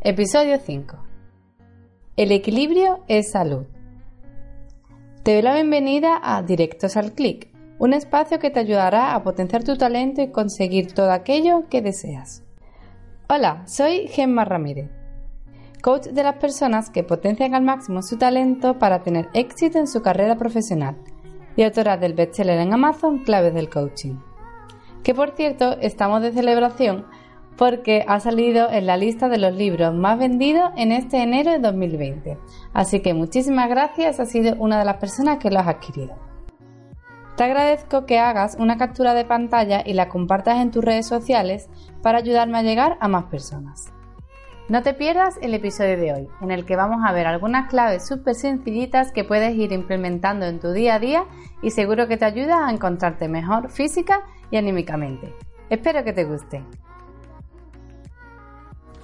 Episodio 5. El equilibrio es salud. Te doy la bienvenida a Directos al Clic, un espacio que te ayudará a potenciar tu talento y conseguir todo aquello que deseas. Hola, soy Gemma Ramírez, coach de las personas que potencian al máximo su talento para tener éxito en su carrera profesional y autora del bestseller en Amazon Claves del Coaching. Que por cierto, estamos de celebración porque ha salido en la lista de los libros más vendidos en este enero de 2020. Así que muchísimas gracias, has sido una de las personas que lo has adquirido. Te agradezco que hagas una captura de pantalla y la compartas en tus redes sociales para ayudarme a llegar a más personas. No te pierdas el episodio de hoy, en el que vamos a ver algunas claves súper sencillitas que puedes ir implementando en tu día a día y seguro que te ayuda a encontrarte mejor física y anímicamente. Espero que te guste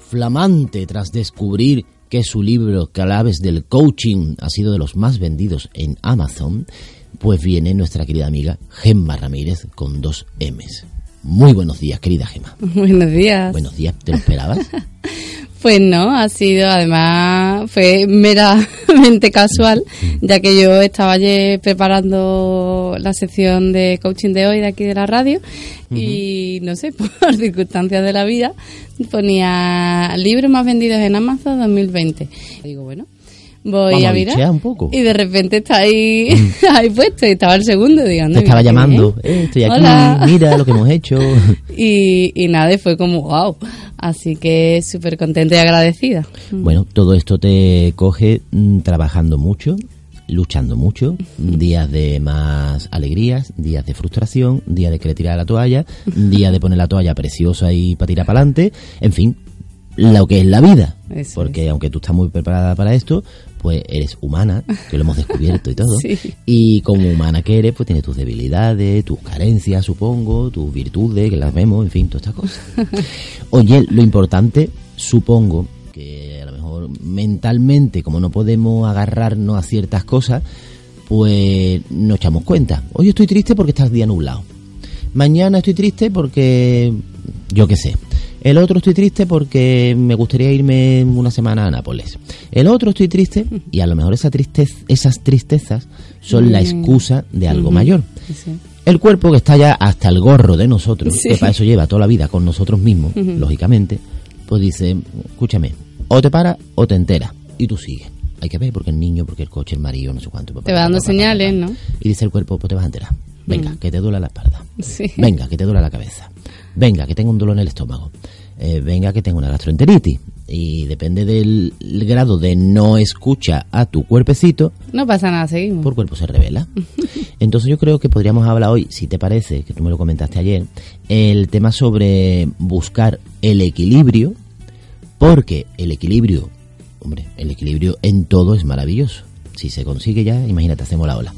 flamante tras descubrir que su libro Claves del Coaching ha sido de los más vendidos en Amazon, pues viene nuestra querida amiga Gemma Ramírez con dos M's. Muy buenos días, querida Gemma. Buenos días. Buenos días, ¿te lo esperabas? Pues no, ha sido, además, fue meramente casual, ya que yo estaba ayer preparando la sección de coaching de hoy de aquí de la radio y no sé, por circunstancias de la vida, ponía libros más vendidos en Amazon 2020. Y digo, bueno, voy a mirar. Un poco. Y de repente está ahí, mm. ahí puesto, y estaba el segundo, digamos. Te estaba llamando, eh, estoy aquí, mira lo que hemos hecho. Y, y nada, fue como, wow. Así que súper contenta y agradecida. Bueno, todo esto te coge mm, trabajando mucho, luchando mucho, días de más alegrías, días de frustración, días de querer tirar la toalla, días de poner la toalla preciosa y para tirar para adelante, en fin, lo que es la vida. porque aunque tú estás muy preparada para esto, pues eres humana, que lo hemos descubierto y todo. Y como humana que eres, pues tienes tus debilidades, tus carencias, supongo, tus virtudes, que las vemos, en fin, todas estas cosas. Oye, lo importante, supongo, que a lo mejor mentalmente, como no podemos agarrarnos a ciertas cosas, pues nos echamos cuenta. Hoy estoy triste porque está el día nublado. Mañana estoy triste porque, yo qué sé, el otro estoy triste porque me gustaría irme una semana a Nápoles. El otro estoy triste y a lo mejor esa tristeza, esas tristezas son la excusa de algo mayor. El cuerpo que está ya hasta el gorro de nosotros, que para eso lleva toda la vida con nosotros mismos, lógicamente, pues dice, escúchame, o te para o te entera y tú sigues. Hay que ver porque el niño, porque el coche, el marido, no sé cuánto. Te va dando señales, ¿no? Y dice el cuerpo, pues te vas a enterar. Venga, que te duela la espalda. Venga, que te duela la cabeza. Venga, que tengo un dolor en el estómago. Eh, venga, que tengo una gastroenteritis. Y depende del grado de no escucha a tu cuerpecito. No pasa nada, seguimos. Por cuerpo se revela. Entonces yo creo que podríamos hablar hoy, si te parece, que tú me lo comentaste ayer, el tema sobre buscar el equilibrio, porque el equilibrio, hombre, el equilibrio en todo es maravilloso. Si se consigue ya, imagínate, hacemos la ola.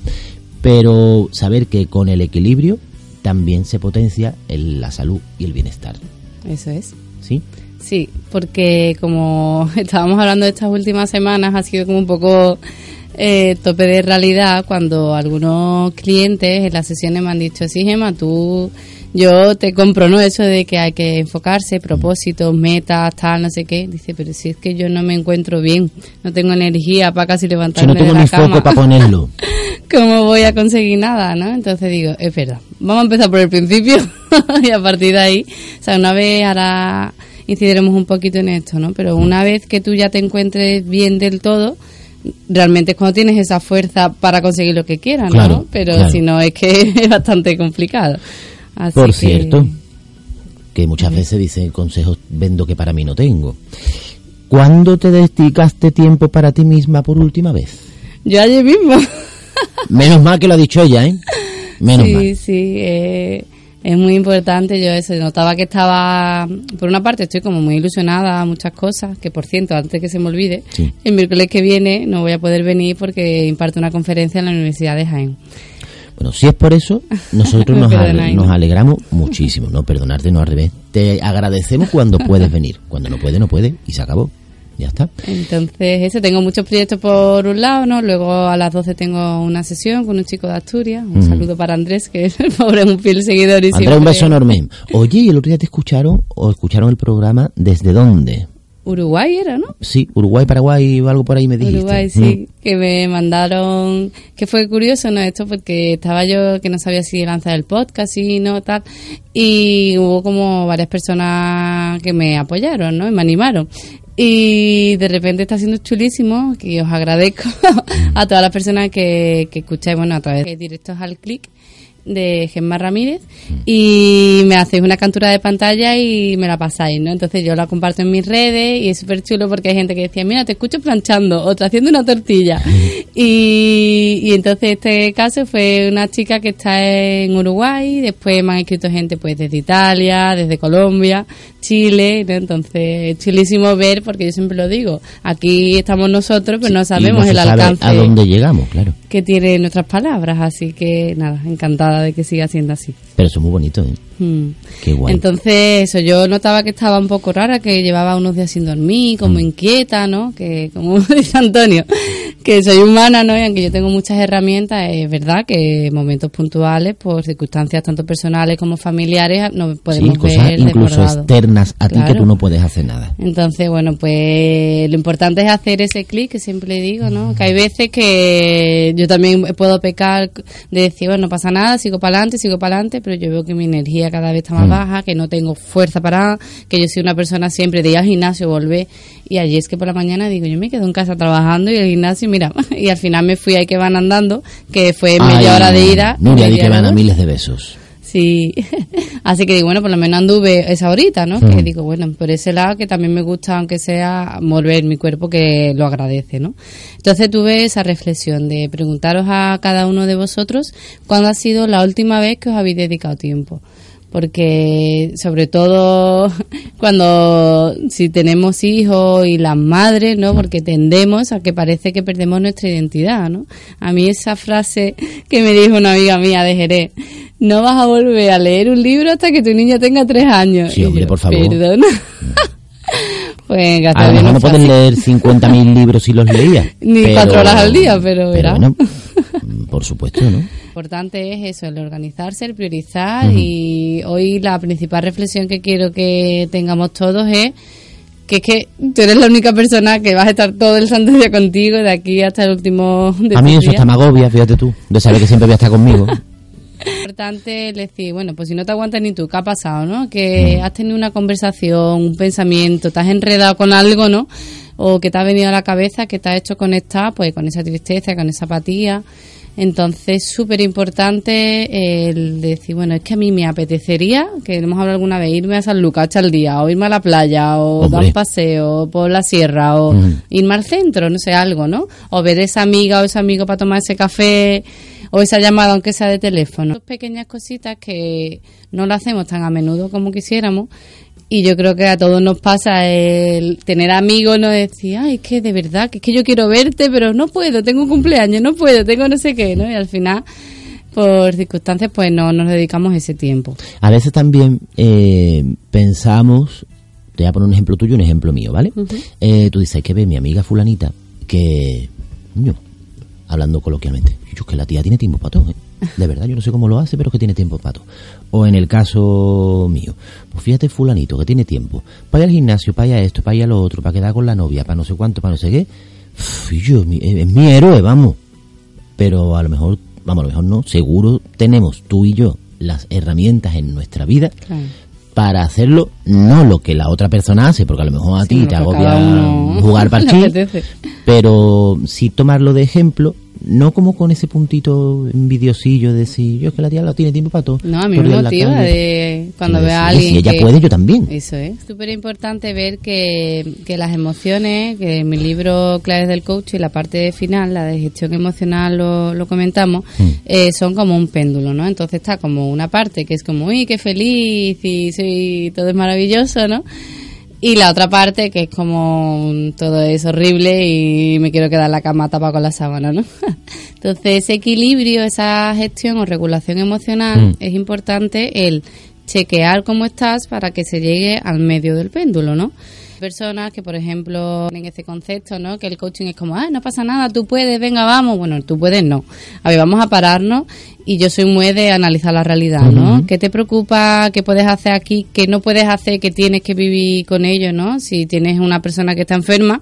Pero saber que con el equilibrio también se potencia la salud y el bienestar. Eso es. ¿Sí? Sí, porque como estábamos hablando de estas últimas semanas, ha sido como un poco eh, tope de realidad cuando algunos clientes en las sesiones me han dicho, sí, Gemma, tú, yo te compro, ¿no? Eso de que hay que enfocarse, propósitos, metas, tal, no sé qué. Dice, pero si es que yo no me encuentro bien, no tengo energía para casi levantarme Yo no tengo ni foco para ponerlo. ¿cómo voy a conseguir nada, no? Entonces digo, es verdad, vamos a empezar por el principio y a partir de ahí, o sea, una vez ahora incidiremos un poquito en esto, ¿no? Pero una vez que tú ya te encuentres bien del todo, realmente es cuando tienes esa fuerza para conseguir lo que quieras, ¿no? Pero si no, es que es bastante complicado. Por cierto, que muchas veces dicen consejos vendo que para mí no tengo. ¿Cuándo te dedicaste tiempo para ti misma por última vez? Yo ayer mismo. Menos mal que lo ha dicho ella, ¿eh? Menos sí, mal. Sí, eh, es muy importante. Yo eso, notaba que estaba, por una parte estoy como muy ilusionada a muchas cosas, que por cierto, antes que se me olvide, Sí. el miércoles que viene no voy a poder venir porque imparto una conferencia en la Universidad de Jaén. Bueno, si es por eso, nosotros nos, alegramos muchísimo. No, perdonarte, no al revés. Te agradecemos cuando puedes venir. Cuando no puede, no puede. Y se acabó. Ya está. Entonces, eso, tengo muchos proyectos por un lado, ¿no? Luego a las 12 tengo una sesión con un chico de Asturias. Un Ujú. saludo para Andrés, que es el pobre, un fiel seguidor y Andrés, siempre- un beso enorme. Oye, ¿y el otro día te escucharon o escucharon el programa desde dónde? Uruguay era, ¿no? Sí, Uruguay, Paraguay o algo por ahí me dijiste. Uruguay, sí, que me mandaron, que fue curioso, ¿no? Esto porque estaba yo que no sabía si lanzar el podcast, y no, tal, y hubo como varias personas que me apoyaron, ¿no? Y me animaron. Y de repente está siendo chulísimo, que os agradezco a todas las personas que, que escucháis, bueno, a través de directos al clic de Gemma Ramírez y me hacéis una captura de pantalla y me la pasáis, ¿no? Entonces yo la comparto en mis redes y es súper chulo porque hay gente que decía, mira, te escucho planchando, otra haciendo una tortilla. Y, y entonces este caso fue una chica que está en Uruguay, después me han escrito gente pues desde Italia, desde Colombia, Chile, ¿no? Entonces es chulísimo ver, porque yo siempre lo digo, aquí estamos nosotros, pero no Y sabemos el sabe alcance a dónde llegamos, claro. que tiene nuestras palabras, así que nada, encantada de que siga siendo así. Pero es muy bonito, ¿eh? Mm. Qué guay. Entonces, eso, yo notaba que estaba un poco rara, que llevaba unos días sin dormir, como Mm. inquieta, ¿no? Que, como dice Antonio, que soy humana, ¿no? Y aunque yo tengo muchas herramientas, es verdad que en momentos puntuales, por circunstancias tanto personales como familiares, nos podemos sí, cosas ver incluso desbordados. externas a ti que tú no puedes hacer nada. Entonces, bueno, pues lo importante es hacer ese clic que siempre digo, ¿no? Que hay veces que yo también puedo pecar de decir, bueno, no pasa nada, sigo para adelante, sigo para adelante, pero yo veo que mi energía cada vez está más Mm. baja, que no tengo fuerza para, que yo soy una persona siempre de ir al gimnasio, volver, y allí es que por la mañana digo, yo me quedo en casa trabajando y el gimnasio, mira, y al final me fui ahí que van andando, que fue media Ay, hora de ida. Nuria, di que van a miles de besos. Sí, así que digo, bueno, por lo menos anduve esa horita, ¿no? Mm. Que digo, bueno, por ese lado que también me gusta, aunque sea, mover mi cuerpo que lo agradece, ¿no? Entonces tuve esa reflexión de preguntaros a cada uno de vosotros cuándo ha sido la última vez que os habéis dedicado tiempo. Porque sobre todo cuando si tenemos hijos y las madres, ¿no? Porque tendemos a que parece que perdemos nuestra identidad, ¿no? A mí esa frase que me dijo una amiga mía de Jerez, no vas a volver a leer un libro hasta que tu niña tenga tres años. Sí, Y hombre, yo, por favor. Perdona. pues A lo mejor no pueden leer 50.000 libros si los leía. Ni pero- cuatro horas al día, pero verá. bueno, por supuesto, ¿no? Lo importante es eso, el organizarse, el priorizar y hoy la principal reflexión que quiero que tengamos todos es que es que tú eres la única persona que vas a estar todo el santo día contigo de aquí hasta el último de A mí eso está me agobia, fíjate tú, de saber que siempre voy a estar conmigo. Importante es decir, bueno, pues si no te aguantas ni tú, ¿qué ha pasado, no? Que has tenido una conversación, un pensamiento, te has enredado con algo, ¿no? O que te ha venido a la cabeza, que te ha hecho conectar, pues con esa tristeza, con esa apatía. Entonces, súper importante el decir, bueno, es que a mí me apetecería, que hemos hablado alguna vez, irme a San Lucas al día, o irme a la playa, o dar un paseo por la sierra, o Ujú. irme al centro, no sé, algo, ¿no? O ver esa amiga o ese amigo para tomar ese café o esa llamada, aunque sea de teléfono. Son pequeñas cositas que no lo hacemos tan a menudo como quisiéramos. Y yo creo que a todos nos pasa el tener amigos, no decir, ay, es que de verdad, que es que yo quiero verte, pero no puedo, tengo un cumpleaños, no puedo, tengo no sé qué, ¿no? Y al final, por circunstancias, pues no nos dedicamos ese tiempo. A veces también eh, pensamos, te voy a poner un ejemplo tuyo y un ejemplo mío, ¿vale? Eh, tú dices, que ve mi amiga fulanita, que, coño, hablando coloquialmente, yo es que la tía tiene tiempo para todo, ¿eh? De verdad, yo no sé cómo lo hace, pero es que tiene tiempo para todo. O en el caso mío, pues fíjate fulanito, que tiene tiempo, para ir al gimnasio, para ir a esto, para ir a lo otro, para quedar con la novia, para no sé cuánto, para no sé qué. Yo, mi- es mi héroe, vamos pero a lo mejor, vamos, a lo mejor no, seguro tenemos tú y yo las herramientas en nuestra vida. Para hacerlo, no lo que la otra persona hace, porque a lo mejor a Sí, ti te agobia uno jugar parchís, pero sí tomarlo de ejemplo no como con ese puntito envidiosillo de decir, yo es que la tía lo tiene tiempo para todo. No, a mí me la motiva calle. de cuando veo a alguien Si ella que- puede, yo también. Eso es. Súper importante ver que, que las emociones, que en mi libro Claves del Coach y la parte final, la de gestión emocional, lo, lo comentamos, Mm. eh, son como un péndulo, ¿no? Entonces está como una parte que es como, uy, qué feliz y soy, todo es maravilloso, ¿no? Y la otra parte que es como todo es horrible y me quiero quedar en la cama tapada con la sábana, ¿no? Entonces ese equilibrio, esa gestión o regulación emocional Mm. es importante el chequear cómo estás para que se llegue al medio del péndulo, ¿no? Personas que, por ejemplo, en ese concepto, ¿no? Que el coaching es como, ah, no pasa nada, tú puedes, venga, vamos. Bueno, tú puedes, no. A ver, vamos a pararnos y yo soy muy de analizar la realidad, ¿no? ¿Qué te preocupa? ¿Qué puedes hacer aquí? ¿Qué no puedes hacer? que tienes que vivir con ello, no? Si tienes una persona que está enferma,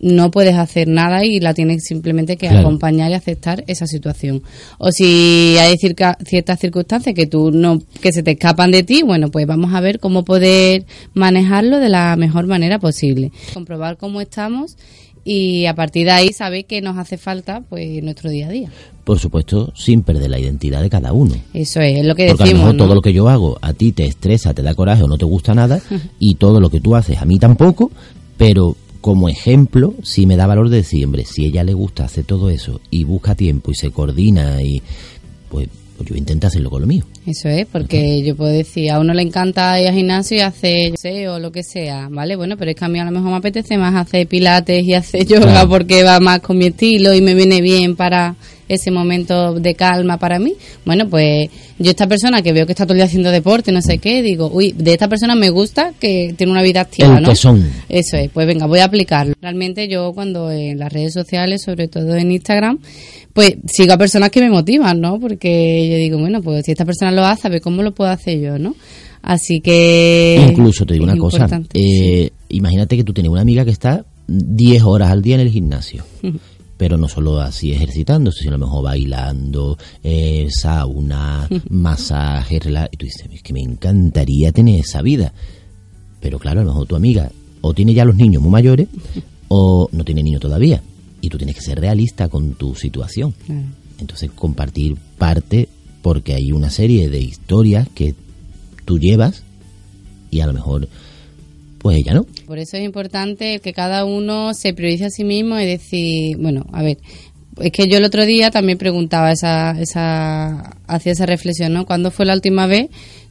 no puedes hacer nada y la tienes simplemente que Claro. acompañar y aceptar esa situación. O si hay circa- ciertas circunstancias que tú no que se te escapan de ti, bueno, pues vamos a ver cómo poder manejarlo de la mejor manera posible. Comprobar cómo estamos y a partir de ahí saber qué nos hace falta pues en nuestro día a día. Por supuesto, sin perder la identidad de cada uno. Eso es, es lo que Porque a lo decimos. mejor ¿no? todo lo que yo hago a ti te estresa, te da coraje o no te gusta nada, y todo lo que tú haces a mí tampoco, pero como ejemplo, sí me da valor de decir, hombre, si a ella le gusta hacer todo eso y busca tiempo y se coordina y pues, pues yo intento hacerlo con lo mío. Eso es, porque yo puedo decir, a uno le encanta ir al gimnasio y hacer, yo sé, o lo que sea, ¿vale? Bueno, pero es que a mí a lo mejor me apetece más hacer pilates y hacer yoga Claro. porque va más con mi estilo y me viene bien para ese momento de calma para mí. Bueno, pues yo esta persona que veo que está todo el día haciendo deporte, no sé qué, digo, uy, de esta persona me gusta que tiene una vida activa, El ¿no? tesón. Eso es, pues venga, voy a aplicarlo. Realmente yo cuando en las redes sociales, sobre todo en Instagram, pues sigo a personas que me motivan, ¿no? Porque yo digo, bueno, pues si esta persona lo hace, a ver cómo lo puedo hacer yo, ¿no? Así que... Incluso te digo una cosa, eh, imagínate que tú tienes una amiga que está 10 horas al día en el gimnasio. Pero no solo así ejercitándose, sino a lo mejor bailando, eh, sauna, masaje, y tú dices, es que me encantaría tener esa vida. Pero claro, a lo mejor tu amiga o tiene ya los niños muy mayores o no tiene niños todavía. Y tú tienes que ser realista con tu situación. Claro. Entonces compartir parte porque hay una serie de historias que tú llevas y a lo mejor pues ella no. Por eso es importante que cada uno se priorice a sí mismo y decir, bueno, a ver, es que yo el otro día también preguntaba esa, esa, hacía esa reflexión, ¿no? ¿Cuándo fue la última vez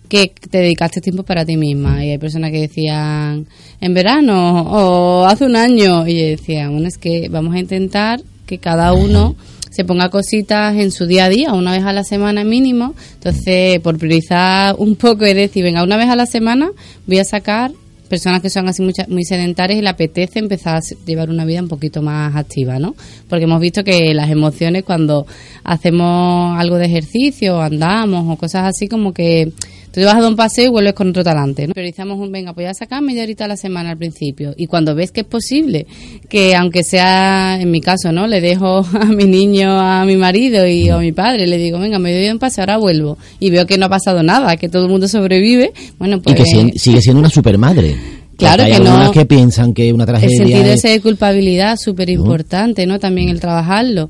que te dedicaste tiempo para ti misma? Y hay personas que decían, en verano o hace un año. Y yo decía, bueno, es que vamos a intentar que cada uno se ponga cositas en su día a día, una vez a la semana mínimo. Entonces, por priorizar un poco y decir, venga, una vez a la semana voy a sacar personas que son así mucha- muy sedentarias y le apetece empezar a llevar una vida un poquito más activa, ¿no? Porque hemos visto que las emociones cuando hacemos algo de ejercicio, andamos o cosas así, como que tú te vas a dar un paseo y vuelves con otro talante, ¿no? Priorizamos un, venga, pues voy a sacar media horita a la semana al principio. Y cuando ves que es posible, que aunque sea, en mi caso, ¿no? Le dejo a mi niño, a mi marido y o a mi padre, le digo, venga, me doy un paseo, ahora vuelvo. Y veo que no ha pasado nada, que todo el mundo sobrevive, bueno, pues... y que si- sigue siendo una supermadre. Claro hay que no- que piensan que una el tragedia sentido es- ese de culpabilidad súper importante, ¿no? También el trabajarlo.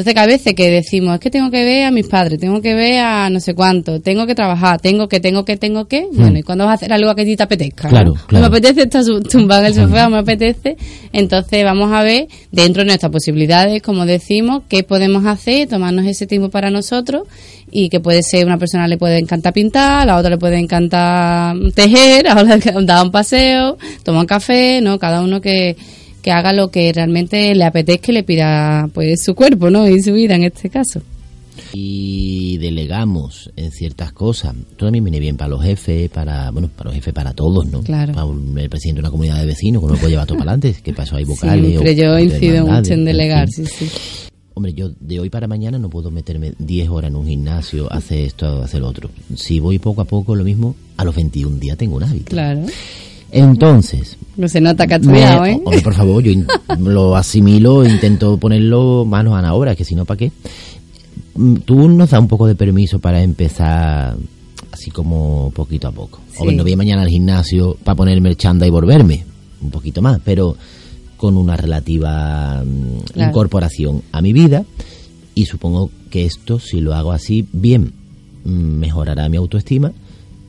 Entonces, que a veces que decimos, es que tengo que ver a mis padres, tengo que ver a no sé cuánto, tengo que trabajar, tengo que, tengo que, tengo que. Bueno, ¿y cuando vas a hacer algo que a ti te apetezca? no? Claro, O claro. Me apetece estar tumbado en el sofá, me apetece. Entonces, vamos a ver, dentro de nuestras posibilidades, como decimos, qué podemos hacer, tomarnos ese tiempo para nosotros y que puede ser, una persona le puede encantar pintar, a la otra le puede encantar tejer, a otra le dar un paseo, tomar un café, ¿no? Cada uno que, que haga lo que realmente le apetezca y le pida pues su cuerpo, ¿no? Y su vida en este caso. y delegamos en ciertas cosas. Esto también viene bien para los jefes, para bueno, para los jefes, para todos, ¿no? Claro. Para un- el presidente de una comunidad de vecinos, que no lo puede llevar todo para adelante, que eso hay vocales. Siempre o- yo incido mucho en delegar, fin. sí, sí. Hombre, yo de hoy para mañana no puedo meterme 10 horas en un gimnasio, hacer esto, hacer lo otro. Si voy poco a poco, lo mismo, a los 21 días tengo un hábito. Claro. Entonces, No se nota que estudiado, ¿eh? hombre, por favor, yo lo asimilo, intento ponerlo manos a la obra, que si no, ¿para qué? Mm, Tú nos das un poco de permiso para empezar así como poquito a poco. Sí. Hombre, no voy mañana al gimnasio para ponerme el chanda y volverme, un poquito más, pero con una relativa mm, Claro. incorporación a mi vida Y supongo que esto, si lo hago así bien, mm, mejorará mi autoestima.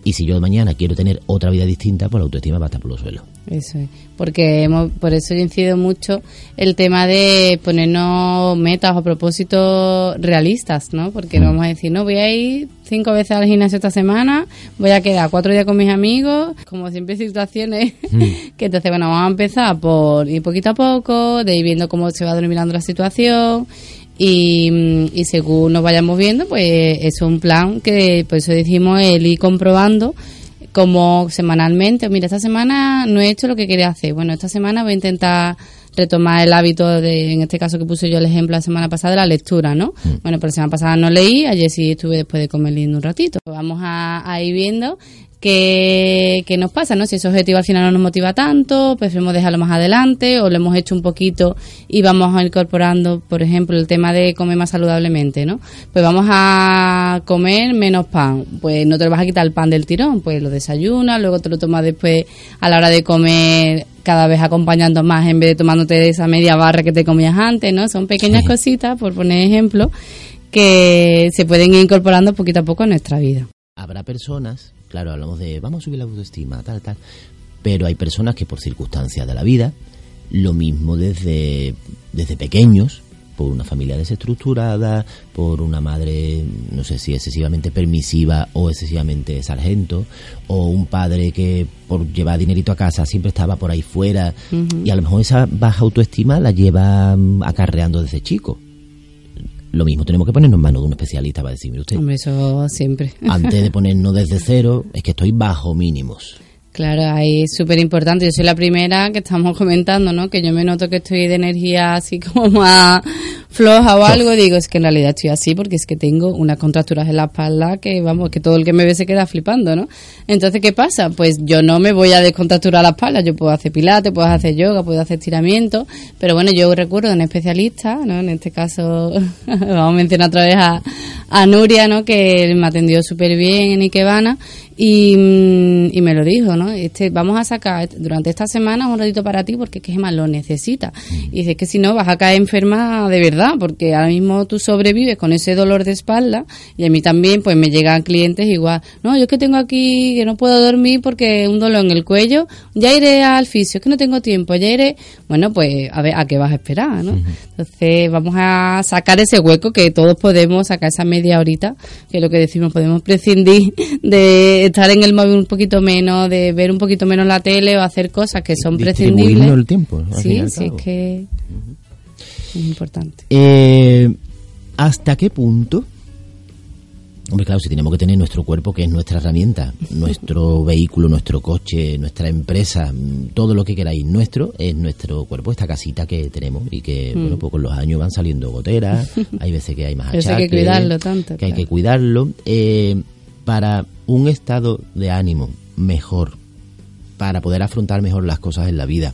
Y si yo mañana quiero tener otra vida distinta, pues la autoestima va a estar por los suelos. Eso es. Porque hemos, por eso yo incido mucho el tema de ponernos metas o propósitos realistas, ¿no? Porque no mm. vamos a decir, no, voy a ir cinco veces al gimnasio esta semana, voy a quedar cuatro días con mis amigos, como siempre situaciones mm. que entonces, bueno, vamos a empezar por ir poquito a poco, de ir viendo cómo se va dominando la situación y, y, según nos vayamos viendo, pues es un plan que, por eso decimos, el ir comprobando como semanalmente, mira, esta semana no he hecho lo que quería hacer. Bueno, esta semana voy a intentar retomar el hábito de, en este caso que puse yo el ejemplo la semana pasada, de la lectura, ¿no? Mm. Bueno, pero la semana pasada no leí, ayer sí estuve después de comer leyendo un ratito. Vamos a, a ir viendo ¿Qué, nos pasa? ¿no? Si ese objetivo al final no nos motiva tanto, preferimos dejarlo más adelante o lo hemos hecho un poquito y vamos a incorporando, por ejemplo, el tema de comer más saludablemente, ¿no? Pues vamos a comer menos pan. Pues no te lo vas a quitar el pan del tirón, pues lo desayunas, luego te lo tomas después a la hora de comer cada vez acompañando más en vez de tomándote esa media barra que te comías antes, ¿no? Son pequeñas cositas, por poner ejemplo, que se pueden ir incorporando poquito a poco en nuestra vida. Habrá personas Claro, hablamos de vamos a subir la autoestima, tal, tal. Pero hay personas que por circunstancias de la vida, lo mismo desde, desde pequeños, por una familia desestructurada, por una madre, no sé si excesivamente permisiva o excesivamente sargento, o un padre que por llevar dinerito a casa siempre estaba por ahí fuera, y a lo mejor esa baja autoestima la lleva mm, acarreando desde chico. Lo mismo tenemos que ponernos en manos de un especialista para decir, usted. Hombre, eso siempre. Antes de ponernos desde cero, es que estoy bajo mínimos. Claro, ahí es súper importante. Yo soy la primera que estamos comentando, ¿no? Que yo me noto que estoy de energía así como más floja o algo. Digo, es que en realidad estoy así porque es que tengo unas contracturas en la espalda que, vamos, que todo el que me ve se queda flipando, ¿no? Entonces, ¿qué pasa? Pues yo no me voy a descontracturar la espalda. Yo puedo hacer pilates, puedo hacer yoga, puedo hacer estiramiento. Pero bueno, yo recuerdo a un especialista, ¿no? En este caso, vamos a mencionar otra vez a, a Nuria, ¿no? Que me atendió súper bien en Ikebana y, mm, y, me lo dijo, ¿no? Este, vamos a sacar durante esta semana un ratito para ti porque es que más lo necesita. Y dice que si no vas a caer enferma de verdad, porque ahora mismo tú sobrevives con ese dolor de espalda y a mí también pues me llegan clientes igual, no, yo es que tengo aquí que no puedo dormir porque un dolor en el cuello, ya iré al fisio, es que no tengo tiempo, ya iré, bueno, pues a ver, ¿a qué vas a esperar, no? Entonces vamos a sacar ese hueco que todos podemos sacar esa media horita, que es lo que decimos, podemos prescindir de estar en el móvil un poquito menos, de ver un poquito menos la tele o hacer cosas que son prescindibles. el tiempo. Sí, sí, es que es importante. Eh, ¿Hasta qué punto? Hombre, claro, si tenemos que tener nuestro cuerpo, que es nuestra herramienta, nuestro vehículo, nuestro coche, nuestra empresa, todo lo que queráis, nuestro, es nuestro cuerpo, esta casita que tenemos y que, mm. bueno, pues con los años van saliendo goteras, hay veces que hay más achaques, hay que cuidarlo tanto. Que hay que cuidarlo. Eh, para un estado de ánimo mejor, para poder afrontar mejor las cosas en la vida.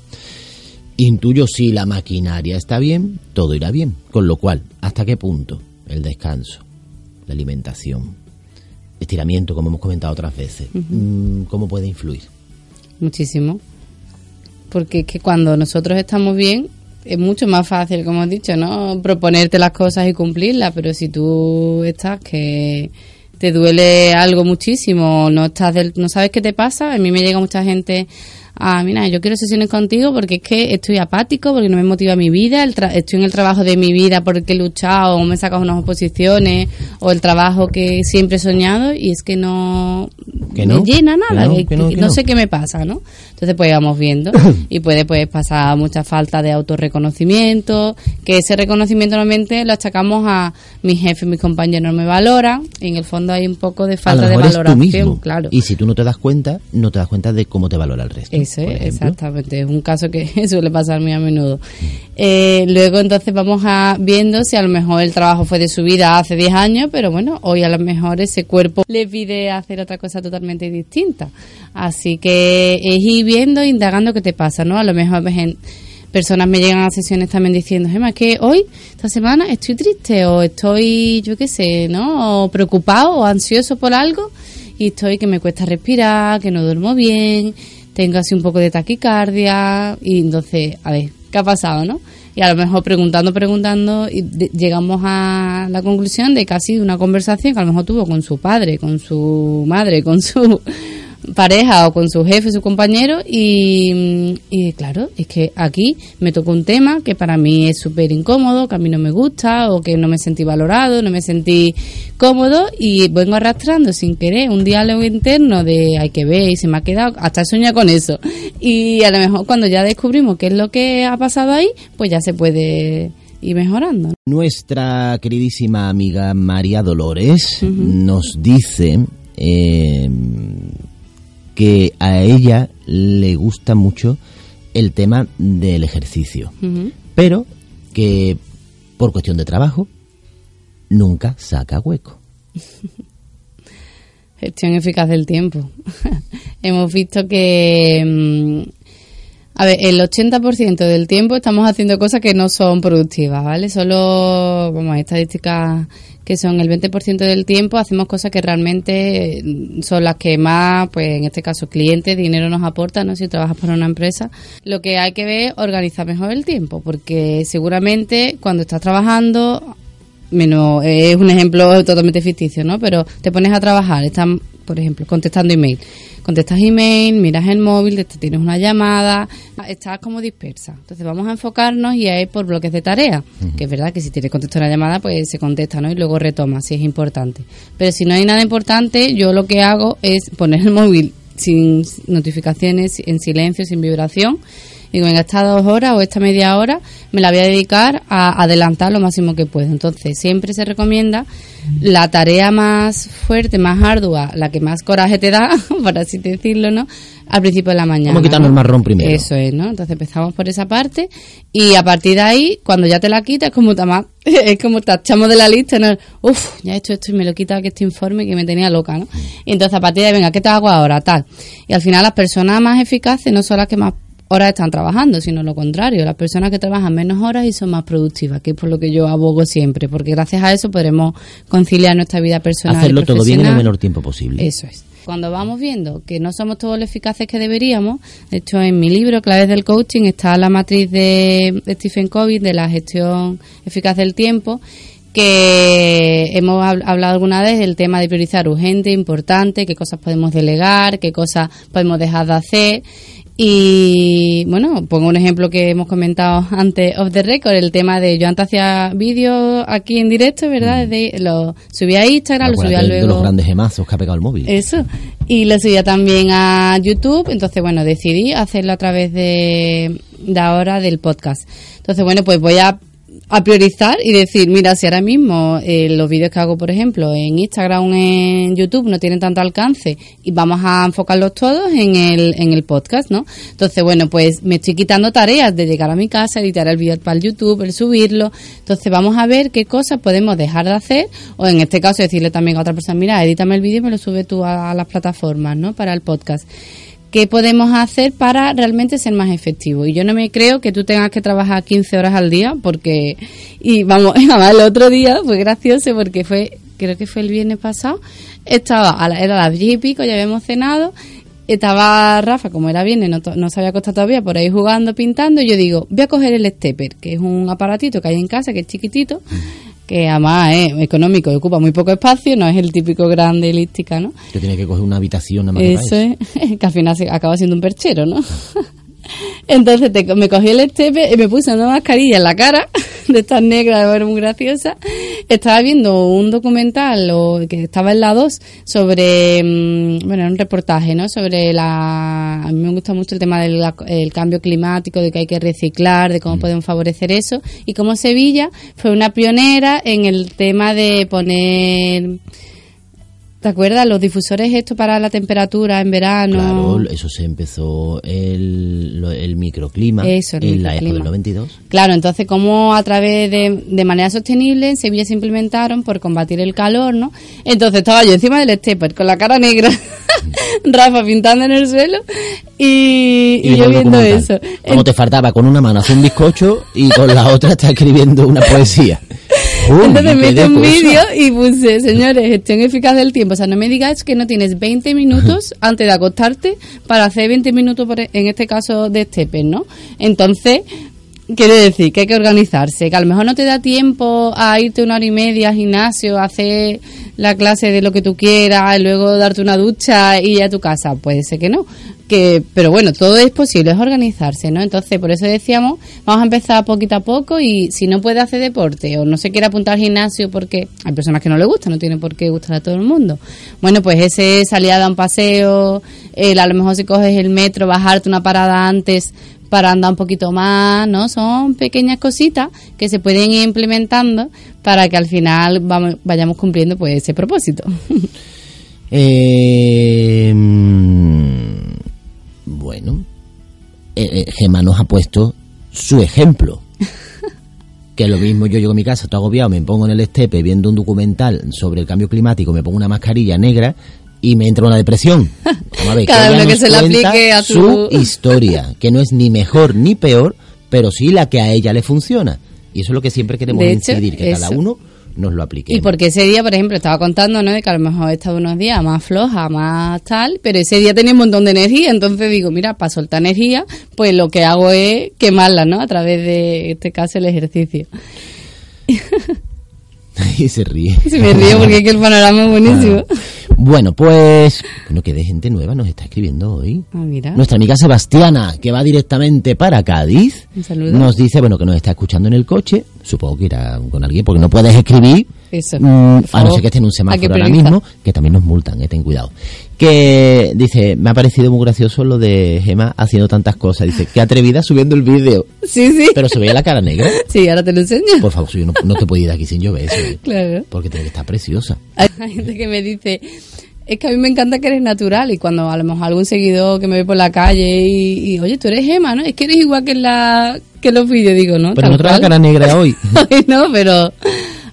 Intuyo si la maquinaria está bien, todo irá bien. Con lo cual, ¿hasta qué punto? El descanso, la alimentación, estiramiento, como hemos comentado otras veces, mm, ¿cómo puede influir? Muchísimo. Porque es que cuando nosotros estamos bien, es mucho más fácil, como has dicho, ¿no? Proponerte las cosas y cumplirlas, pero si tú estás que te duele algo muchísimo, no estás no sabes qué te pasa, a mí me llega mucha gente ah, mira, yo quiero sesiones contigo porque es que estoy apático, porque no me motiva mi vida, estoy en el trabajo de mi vida porque he luchado o me he sacado unas oposiciones o el trabajo que siempre he soñado y es que no, me llena nada, no, sé qué me pasa, ¿no? Entonces pues vamos viendo y puede pues pasar mucha falta de autorreconocimiento, que ese reconocimiento normalmente lo achacamos a mi jefe, mis compañeros no me valoran, y en el fondo hay un poco de falta de valoración, claro. Y si tú no te das cuenta, no te das cuenta de cómo te valora el resto exactamente. Es un caso que suele pasar muy a menudo. Eh, luego entonces vamos a viendo si a lo mejor el trabajo fue de su vida hace 10 años, pero bueno, hoy a lo mejor ese cuerpo le pide hacer otra cosa totalmente distinta. Así que es ir viendo, indagando qué te pasa, ¿no? A lo mejor personas me llegan a sesiones también diciendo, Gemma, que hoy, esta semana, estoy triste o estoy, yo qué sé, ¿no? O preocupado o ansioso por algo y estoy que me cuesta respirar, que no duermo bien, tengo así un poco de taquicardia y entonces, a ver, ¿qué ha pasado, no? y a lo mejor preguntando, preguntando, y de- llegamos a la conclusión de sido una conversación que a lo mejor tuvo con su padre, con su madre, con su pareja o con su jefe, su compañero y, y claro, es que aquí me tocó un tema que para mí es súper incómodo, que a mí no me gusta o que no me sentí valorado, no me sentí cómodo y vengo arrastrando sin querer un diálogo interno de hay que ver y se me ha quedado, hasta soñar con eso y a lo mejor cuando ya descubrimos qué es lo que ha pasado ahí, pues ya se puede ir mejorando. Nuestra queridísima amiga María Dolores nos dice eh, que a ella le gusta mucho el tema del ejercicio, pero que por cuestión de trabajo nunca saca hueco. Gestión eficaz del tiempo. Hemos visto que, mm, a ver, el 80% del tiempo estamos haciendo cosas que no son productivas, ¿vale? Solo, vamos, estadísticas que son el 20% del tiempo hacemos cosas que realmente mm, son las que más, pues en este caso clientes, dinero nos aportan, ¿no? Si trabajas para una empresa, lo que hay que ver es organizar mejor el tiempo, porque seguramente cuando estás trabajando menos es un ejemplo totalmente ficticio, ¿no? Pero te pones a trabajar, estás, por ejemplo, contestando email. Contestas email, miras el móvil, tienes una llamada, estás como dispersa. Entonces vamos a enfocarnos y a ir por bloques de tarea. Que es verdad que si tienes contestar una llamada, pues se contesta, ¿no? Y luego retoma, si es importante. Pero si no hay nada importante, yo lo que hago es poner el móvil sin notificaciones, en silencio, sin vibración. Digo, venga, estas dos horas o esta media hora me la voy a dedicar a adelantar lo máximo que puedo. Entonces, siempre se recomienda la tarea más fuerte, más ardua, la que más coraje te da, por así decirlo, ¿no? Al principio de la mañana. Vamos a quitarnos ¿no? el marrón primero. Eso es, ¿no? Entonces empezamos por esa parte y a partir de ahí, cuando ya te la quitas, como tamás, es como tachamos de la lista, ¿no? Uf, ya he hecho esto y me lo he quitado que este informe que me tenía loca, ¿no? Y entonces a partir de ahí, venga, ¿qué te hago ahora? Tal. Y al final las personas más eficaces no son las que más horas están trabajando, sino lo contrario, las personas que trabajan menos horas y son más productivas, que es por lo que yo abogo siempre, porque gracias a eso podremos conciliar nuestra vida personal. y Hacerlo todo bien en el menor tiempo posible. Eso es. Cuando vamos viendo que no somos todos lo eficaces que deberíamos, de hecho en mi libro Claves del Coaching está la matriz de Stephen Covey de la gestión eficaz del tiempo que hemos hab- hablado alguna vez del tema de priorizar urgente, importante, qué cosas podemos delegar, qué cosas podemos dejar de hacer. Y bueno, pongo un ejemplo que hemos comentado antes off the record, el tema de yo antes hacía vídeos aquí en directo, ¿verdad? Desde- lo subía a Instagram, lo subía luego de los grandes gemazos que ha pegado el móvil. eso. Y lo subía también a YouTube. Entonces, bueno, decidí hacerlo a través de, de ahora del podcast. Entonces, bueno, pues voy a, a priorizar y decir, mira, si ahora mismo eh, los vídeos que hago, por ejemplo, en Instagram, en YouTube, no tienen tanto alcance y vamos a enfocarlos todos en el, en el podcast, ¿no? Entonces, bueno, pues me estoy quitando tareas de llegar a mi casa, editar el vídeo para el YouTube, el subirlo. Entonces, vamos a ver qué cosas podemos dejar de hacer o en este caso decirle también a otra persona, mira, edítame el vídeo y me lo sube tú a, a las plataformas, ¿no? Para el podcast. ¿Qué podemos hacer para realmente ser más efectivos? Y yo no me creo que tú tengas que trabajar 15 horas al día porque, y vamos, el otro día fue gracioso porque fue, creo que fue el viernes pasado, estaba, a la, era las 10 y pico, ya habíamos cenado, estaba Rafa, como era viernes, no, no se había acostado todavía, por ahí jugando, pintando, y yo digo, voy a coger el stepper, que es un aparatito que hay en casa, que es chiquitito, que además es económico y ocupa muy poco espacio, no es el típico grande elíptica, ¿no? Que tiene que coger una habitación nada más que Eso es, que al final se acaba siendo un perchero, ¿no? Entonces te- me cogí el estepe y me puse una mascarilla en la cara, de estas negras, era muy graciosa. Estaba viendo un documental o que estaba en la 2 sobre, mm, bueno, era un reportaje, ¿no? Sobre la, a mí me gusta mucho el tema del el cambio climático, de que hay que reciclar, de cómo podemos favorecer eso y cómo Sevilla fue una pionera en el tema de poner ¿Te acuerdas? Los difusores estos para la temperatura en verano. Claro, eso se empezó el, el microclima Eso, el en la Expo microclima. del 92. Claro, entonces como a través de, de manera sostenible en Sevilla se implementaron por combatir el calor, ¿no? Entonces estaba yo encima del stepper con la cara negra, Rafa pintando en el suelo y, y viendo yo viendo eso. Como te faltaba con una mano hacer un bizcocho y con la otra está escribiendo una poesía. Uy, Entonces qué metí un vídeo y puse, señores, gestión eficaz del tiempo. O sea, no me digáis que no tienes 20 minutos antes de acostarte para hacer 20 minutos, por, e- en este caso, de stepper, ¿no? Entonces, Quiere decir que hay que organizarse, que a lo mejor no te da tiempo a irte una hora y media al gimnasio, a hacer la clase de lo que tú quieras, y luego darte una ducha y ir a tu casa. Puede ser que no. Que, pero bueno, todo es posible, es organizarse, ¿no? Entonces, por eso decíamos, vamos a empezar poquito a poco y si no puede hacer deporte o no se quiere apuntar al gimnasio porque hay personas que no le gusta, no tiene por qué gustar a todo el mundo. Bueno, pues ese salir a dar un paseo, el, a lo mejor si coges el metro, bajarte una parada antes para andar un poquito más, ¿no? Son pequeñas cositas que se pueden ir implementando para que al final vamos, vayamos cumpliendo pues ese propósito. Eh, bueno, eh, eh, Gemma nos ha puesto su ejemplo. Que lo mismo, yo llego a mi casa, estoy agobiado, me pongo en el estepe viendo un documental sobre el cambio climático, me pongo una mascarilla negra y me entra una depresión. Vamos a ver, Cada uno que se la aplique a su- su historia, que no es ni mejor ni peor, pero sí la que a ella le funciona. Y eso es lo que siempre queremos De hecho, incidir, que cada uno nos lo aplique. Y porque ese día, por ejemplo, estaba contando, ¿no? De que a lo mejor he estado unos días más floja, más tal, pero ese día tenía un montón de energía, entonces digo, mira, para soltar energía, pues lo que hago es quemarla, ¿no? A través de, en este caso, el ejercicio. y se ríe. Se me río porque es que el panorama es buenísimo. Bueno, pues, bueno, que de gente nueva nos está escribiendo hoy. Ah, mira. Nuestra amiga Sebastiana, que va directamente para Cádiz, Un saludo. nos dice, bueno, que nos está escuchando en el coche, supongo que irá con alguien, porque no puedes escribir, Eso. mm, a no ser que esté en un semáforo ahora mismo, que también nos multan, eh, ten cuidado. Que dice, me ha parecido muy gracioso lo de Gema haciendo tantas cosas. Dice, qué atrevida subiendo el vídeo. Sí, sí. Pero se veía la cara negra. Sí, ahora te lo enseño. Por favor, yo no, no te puedo ir de aquí sin llover eso, eh, Claro. porque tiene que estar preciosa. Hay gente que me dice, es que a mí me encanta que eres natural y cuando a lo mejor algún seguidor que me ve por la calle y, y, oye, tú eres Gema, ¿no? Es que eres igual que en, la, que en los vídeos, digo, ¿no? Pero no trae la cara negra hoy. Ay, no, pero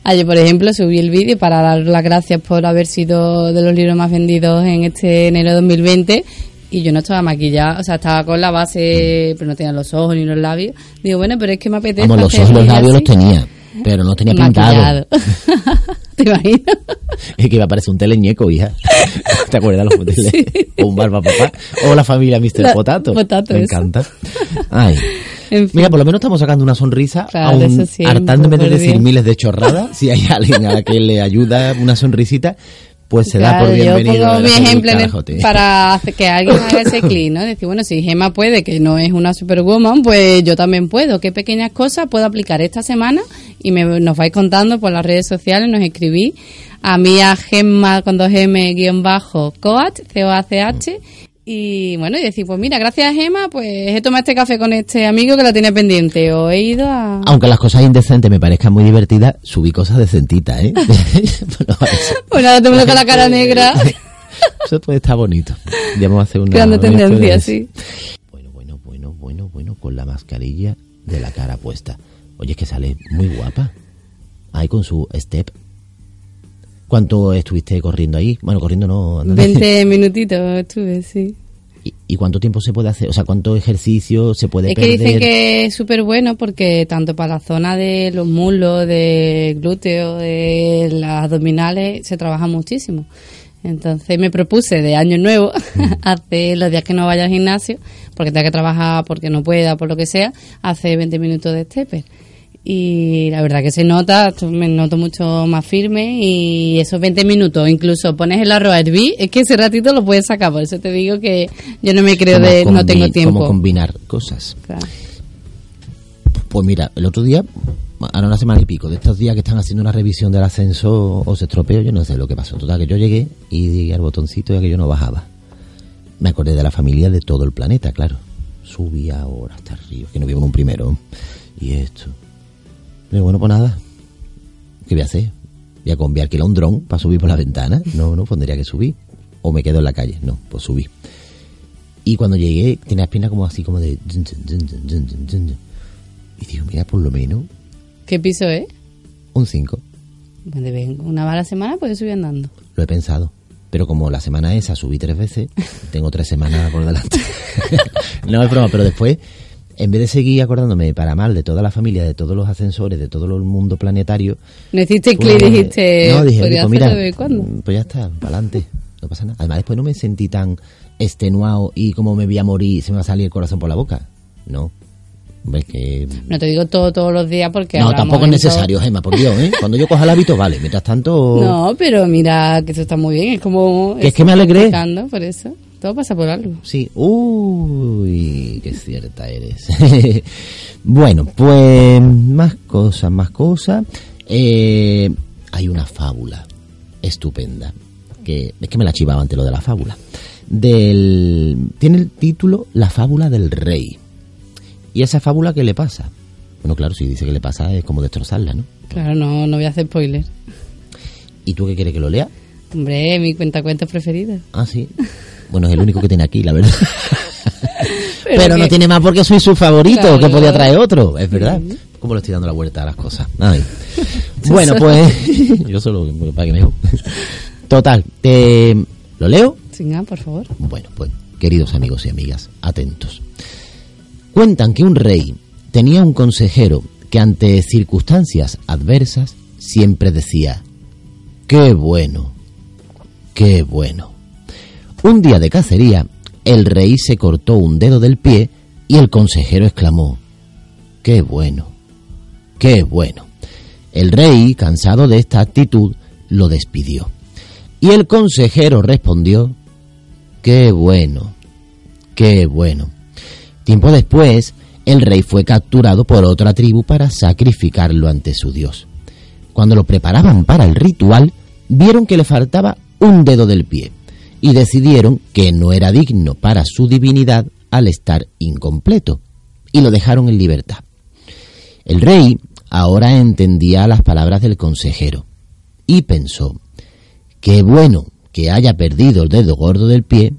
ayer, por ejemplo, subí el vídeo para dar las gracias por haber sido de los libros más vendidos en este enero de 2020 y yo no estaba maquillada, o sea, estaba con la base, pero no tenía los ojos ni los labios. Digo, bueno, pero es que me apetece Vamos, los ojos y los labios los tenía, pero no tenía pintado. ¿Te imaginas? Es que iba a parecer un teleñeco, hija. ¿Te acuerdas los moteles? O un barba papá. O la familia Mr. La- Potato. Potato, Me eso. encanta. Ay. En fin. Mira, por lo menos estamos sacando una sonrisa, Claro, aún hartándome de decir miles de chorradas. Si hay alguien a la que le ayuda una sonrisita, pues se da por bienvenido. Yo pongo mi ejemplo para que alguien haga ese clic, ¿no? Decir, bueno, si Gema puede, que no es una superwoman, pues yo también puedo. ¿Qué pequeñas cosas puedo aplicar esta semana? Y me, nos vais contando por las redes sociales, nos escribís a mí a Gemma con dos M guion bajo coach, C-O-A-C-H. Y bueno, y decir, pues mira, gracias a Gema, pues he tomado este café con este amigo que la tiene pendiente. O he ido a... Aunque las cosas indecentes me parezcan muy divertidas, subí cosas decentitas, ¿eh? Bueno, Bueno, ahora tengo con la cara negra. Eso puede estar bonito. Ya vamos a hacer una. Historia tendencia, de- sí. Bueno, bueno, bueno, bueno, bueno, con la mascarilla de la cara puesta. Oye, es que sale muy guapa. Ahí con su step. ¿Cuánto estuviste corriendo ahí? Bueno, corriendo no. andando. 20 minutitos estuve, sí. ¿Y, y cuánto tiempo se puede hacer? O sea, ¿cuánto ejercicio se puede Es que perder? dicen que es súper bueno porque tanto para la zona de los muslos, de glúteos, de las abdominales, se trabaja muchísimo. Entonces me propuse de año nuevo hacer los días que no vaya al gimnasio, porque tenga que trabajar, porque no pueda, por lo que sea, hace 20 minutos de stepper. Y la verdad que se nota, me noto mucho más firme y esos 20 minutos, incluso pones el arroz a hervir, es que ese ratito lo puedes sacar, por eso te digo que yo no me creo ¿Cómo de no tengo tiempo. ¿Cómo combinar cosas? Claro. Pues mira, el otro día, ahora una semana y pico, de estos días que están haciendo una revisión del ascenso o se estropeó, yo no sé lo que pasó. Total, que yo llegué y di al botoncito y que yo no bajaba. Me acordé de la familia de todo el planeta, claro. Subí ahora hasta arriba, que no vivo en un primero. Y esto. Bueno, pues nada. ¿Qué voy a hacer? Voy a conviar alquilar un dron para subir por la ventana. No, no, pondría que subir. O me quedo en la calle. No, pues subí. Y cuando llegué, tenía las piernas como así, como de... Y digo, mira, por lo menos ¿Qué piso es? un 5. Pues de vez en- una vez a la semana puedes subir andando. Lo he pensado. Pero como la semana esa subí tres veces, tengo tres semanas por delante. no es broma, pero después, en vez de seguir acordándome para mal de toda la familia, de todos los ascensores, de todo el mundo planetario... No hiciste pues, clic dijiste, no, dije, pues mira, de cuando. pues ya está, para adelante, no pasa nada. Además, después no me sentí tan extenuado y como me voy a morir, se me va a salir el corazón por la boca. No. Ves que... No te digo todo todos los días porque... No, tampoco es necesario, Gemma, por Dios, ¿eh? Cuando yo coja el hábito, vale. Mientras tanto... No, pero mira que eso está muy bien. Es como... Que es que me alegré. Por eso. Todo pasa por algo. Sí, uy, qué cierta eres. bueno, pues más cosas, más cosas. Eh, hay una fábula estupenda, que es que me la chivaba ante lo de la fábula. Del, tiene el título La fábula del rey. ¿Y esa fábula qué le pasa? Bueno, claro, si dice que le pasa es como destrozarla, ¿no? Claro, no, no voy a hacer spoiler. ¿Y tú qué quieres que lo lea? Hombre, mi cuentacuentos preferida. Ah, sí. Bueno, es el único que tiene aquí, la verdad. Pero Pero, no tiene más porque soy su favorito, Claro. que podía traer otro, es verdad. ¿Cómo le estoy dando la vuelta a las cosas? Ay. bueno, pues yo solo para que me Total, te lo leo. Sin A, por favor. Bueno, pues queridos amigos y amigas, atentos. Cuentan que un rey tenía un consejero que ante circunstancias adversas siempre decía, qué bueno, qué bueno. Un día de cacería, el rey se cortó un dedo del pie y el consejero exclamó, qué bueno, qué bueno. El rey, cansado de esta actitud, lo despidió. Y el consejero respondió, qué bueno, qué bueno. Tiempo después, el rey fue capturado por otra tribu para sacrificarlo ante su dios. Cuando lo preparaban para el ritual, vieron que le faltaba un dedo del pie y decidieron que no era digno para su divinidad al estar incompleto y lo dejaron en libertad. El rey ahora entendía las palabras del consejero y pensó, qué bueno que haya perdido el dedo gordo del pie,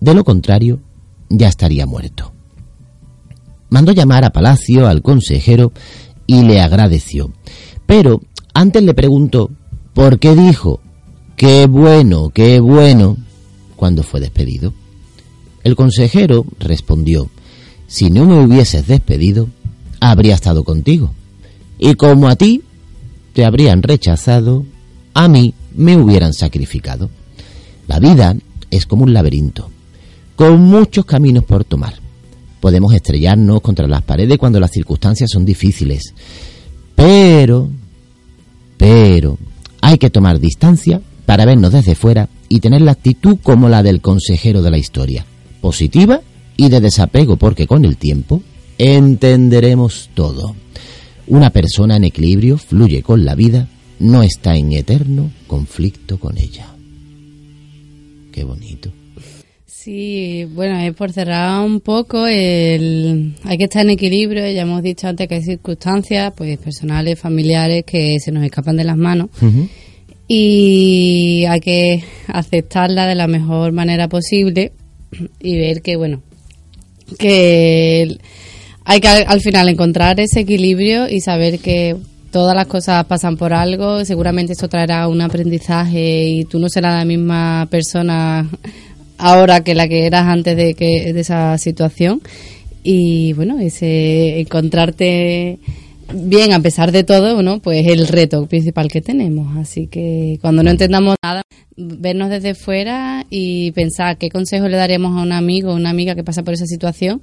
de lo contrario, ya estaría muerto. Mandó llamar a palacio al consejero y le agradeció, pero antes le preguntó por qué dijo, qué bueno, qué bueno, cuando fue despedido. El consejero respondió, si no me hubieses despedido, habría estado contigo. Y como a ti te habrían rechazado, a mí me hubieran sacrificado. La vida es como un laberinto, con muchos caminos por tomar. Podemos estrellarnos contra las paredes cuando las circunstancias son difíciles. Pero, pero, hay que tomar distancia para vernos desde fuera y tener la actitud como la del consejero de la historia, positiva y de desapego, porque con el tiempo entenderemos todo. Una persona en equilibrio fluye con la vida, no está en eterno conflicto con ella. Qué bonito. Sí, bueno, es por cerrar un poco, el, hay que estar en equilibrio, ya hemos dicho antes que hay circunstancias pues personales, familiares que se nos escapan de las manos y hay que aceptarla de la mejor manera posible y ver que, bueno, que hay que al final encontrar ese equilibrio y saber que todas las cosas pasan por algo, seguramente esto traerá un aprendizaje y tú no serás la misma persona ahora que la que eras antes de que de esa situación. Y bueno, ese encontrarte bien a pesar de todo, ¿no? Pues es el reto principal que tenemos, así que cuando no entendamos nada, vernos desde fuera y pensar qué consejo le daríamos a un amigo o una amiga que pasa por esa situación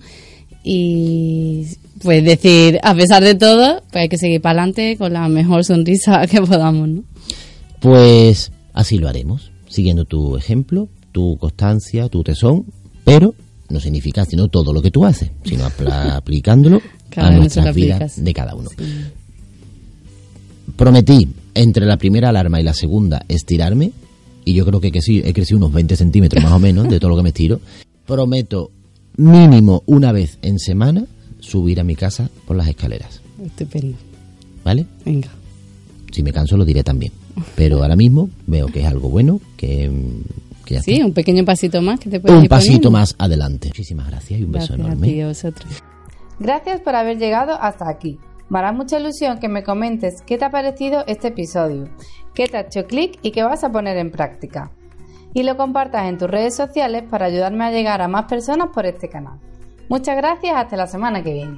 y pues decir, a pesar de todo, pues hay que seguir para adelante con la mejor sonrisa que podamos, ¿no? Pues así lo haremos, siguiendo tu ejemplo, tu constancia, tu tesón, pero no significa sino todo lo que tú haces, sino aplicándolo Cada a nuestras vidas aplicas. de cada uno. Prometí entre la primera alarma y la segunda estirarme, y yo creo que, que sí, he crecido unos 20 centímetros más o menos de todo lo que me estiro. Prometo mínimo una vez en semana subir a mi casa por las escaleras, Estupendo. ¿vale? Venga. Si me canso lo diré también. Pero ahora mismo veo que es algo bueno, que, que Sí, está. un pequeño pasito más que te puedes un ir pasito poniendo. más adelante. Muchísimas gracias y un beso Gracias a enorme. ti, a vosotros. Gracias por haber llegado hasta aquí. Me hará mucha ilusión que me comentes qué te ha parecido este episodio, qué te ha hecho clic y qué vas a poner en práctica. Y lo compartas en tus redes sociales para ayudarme a llegar a más personas por este canal. Muchas gracias, hasta la semana que viene.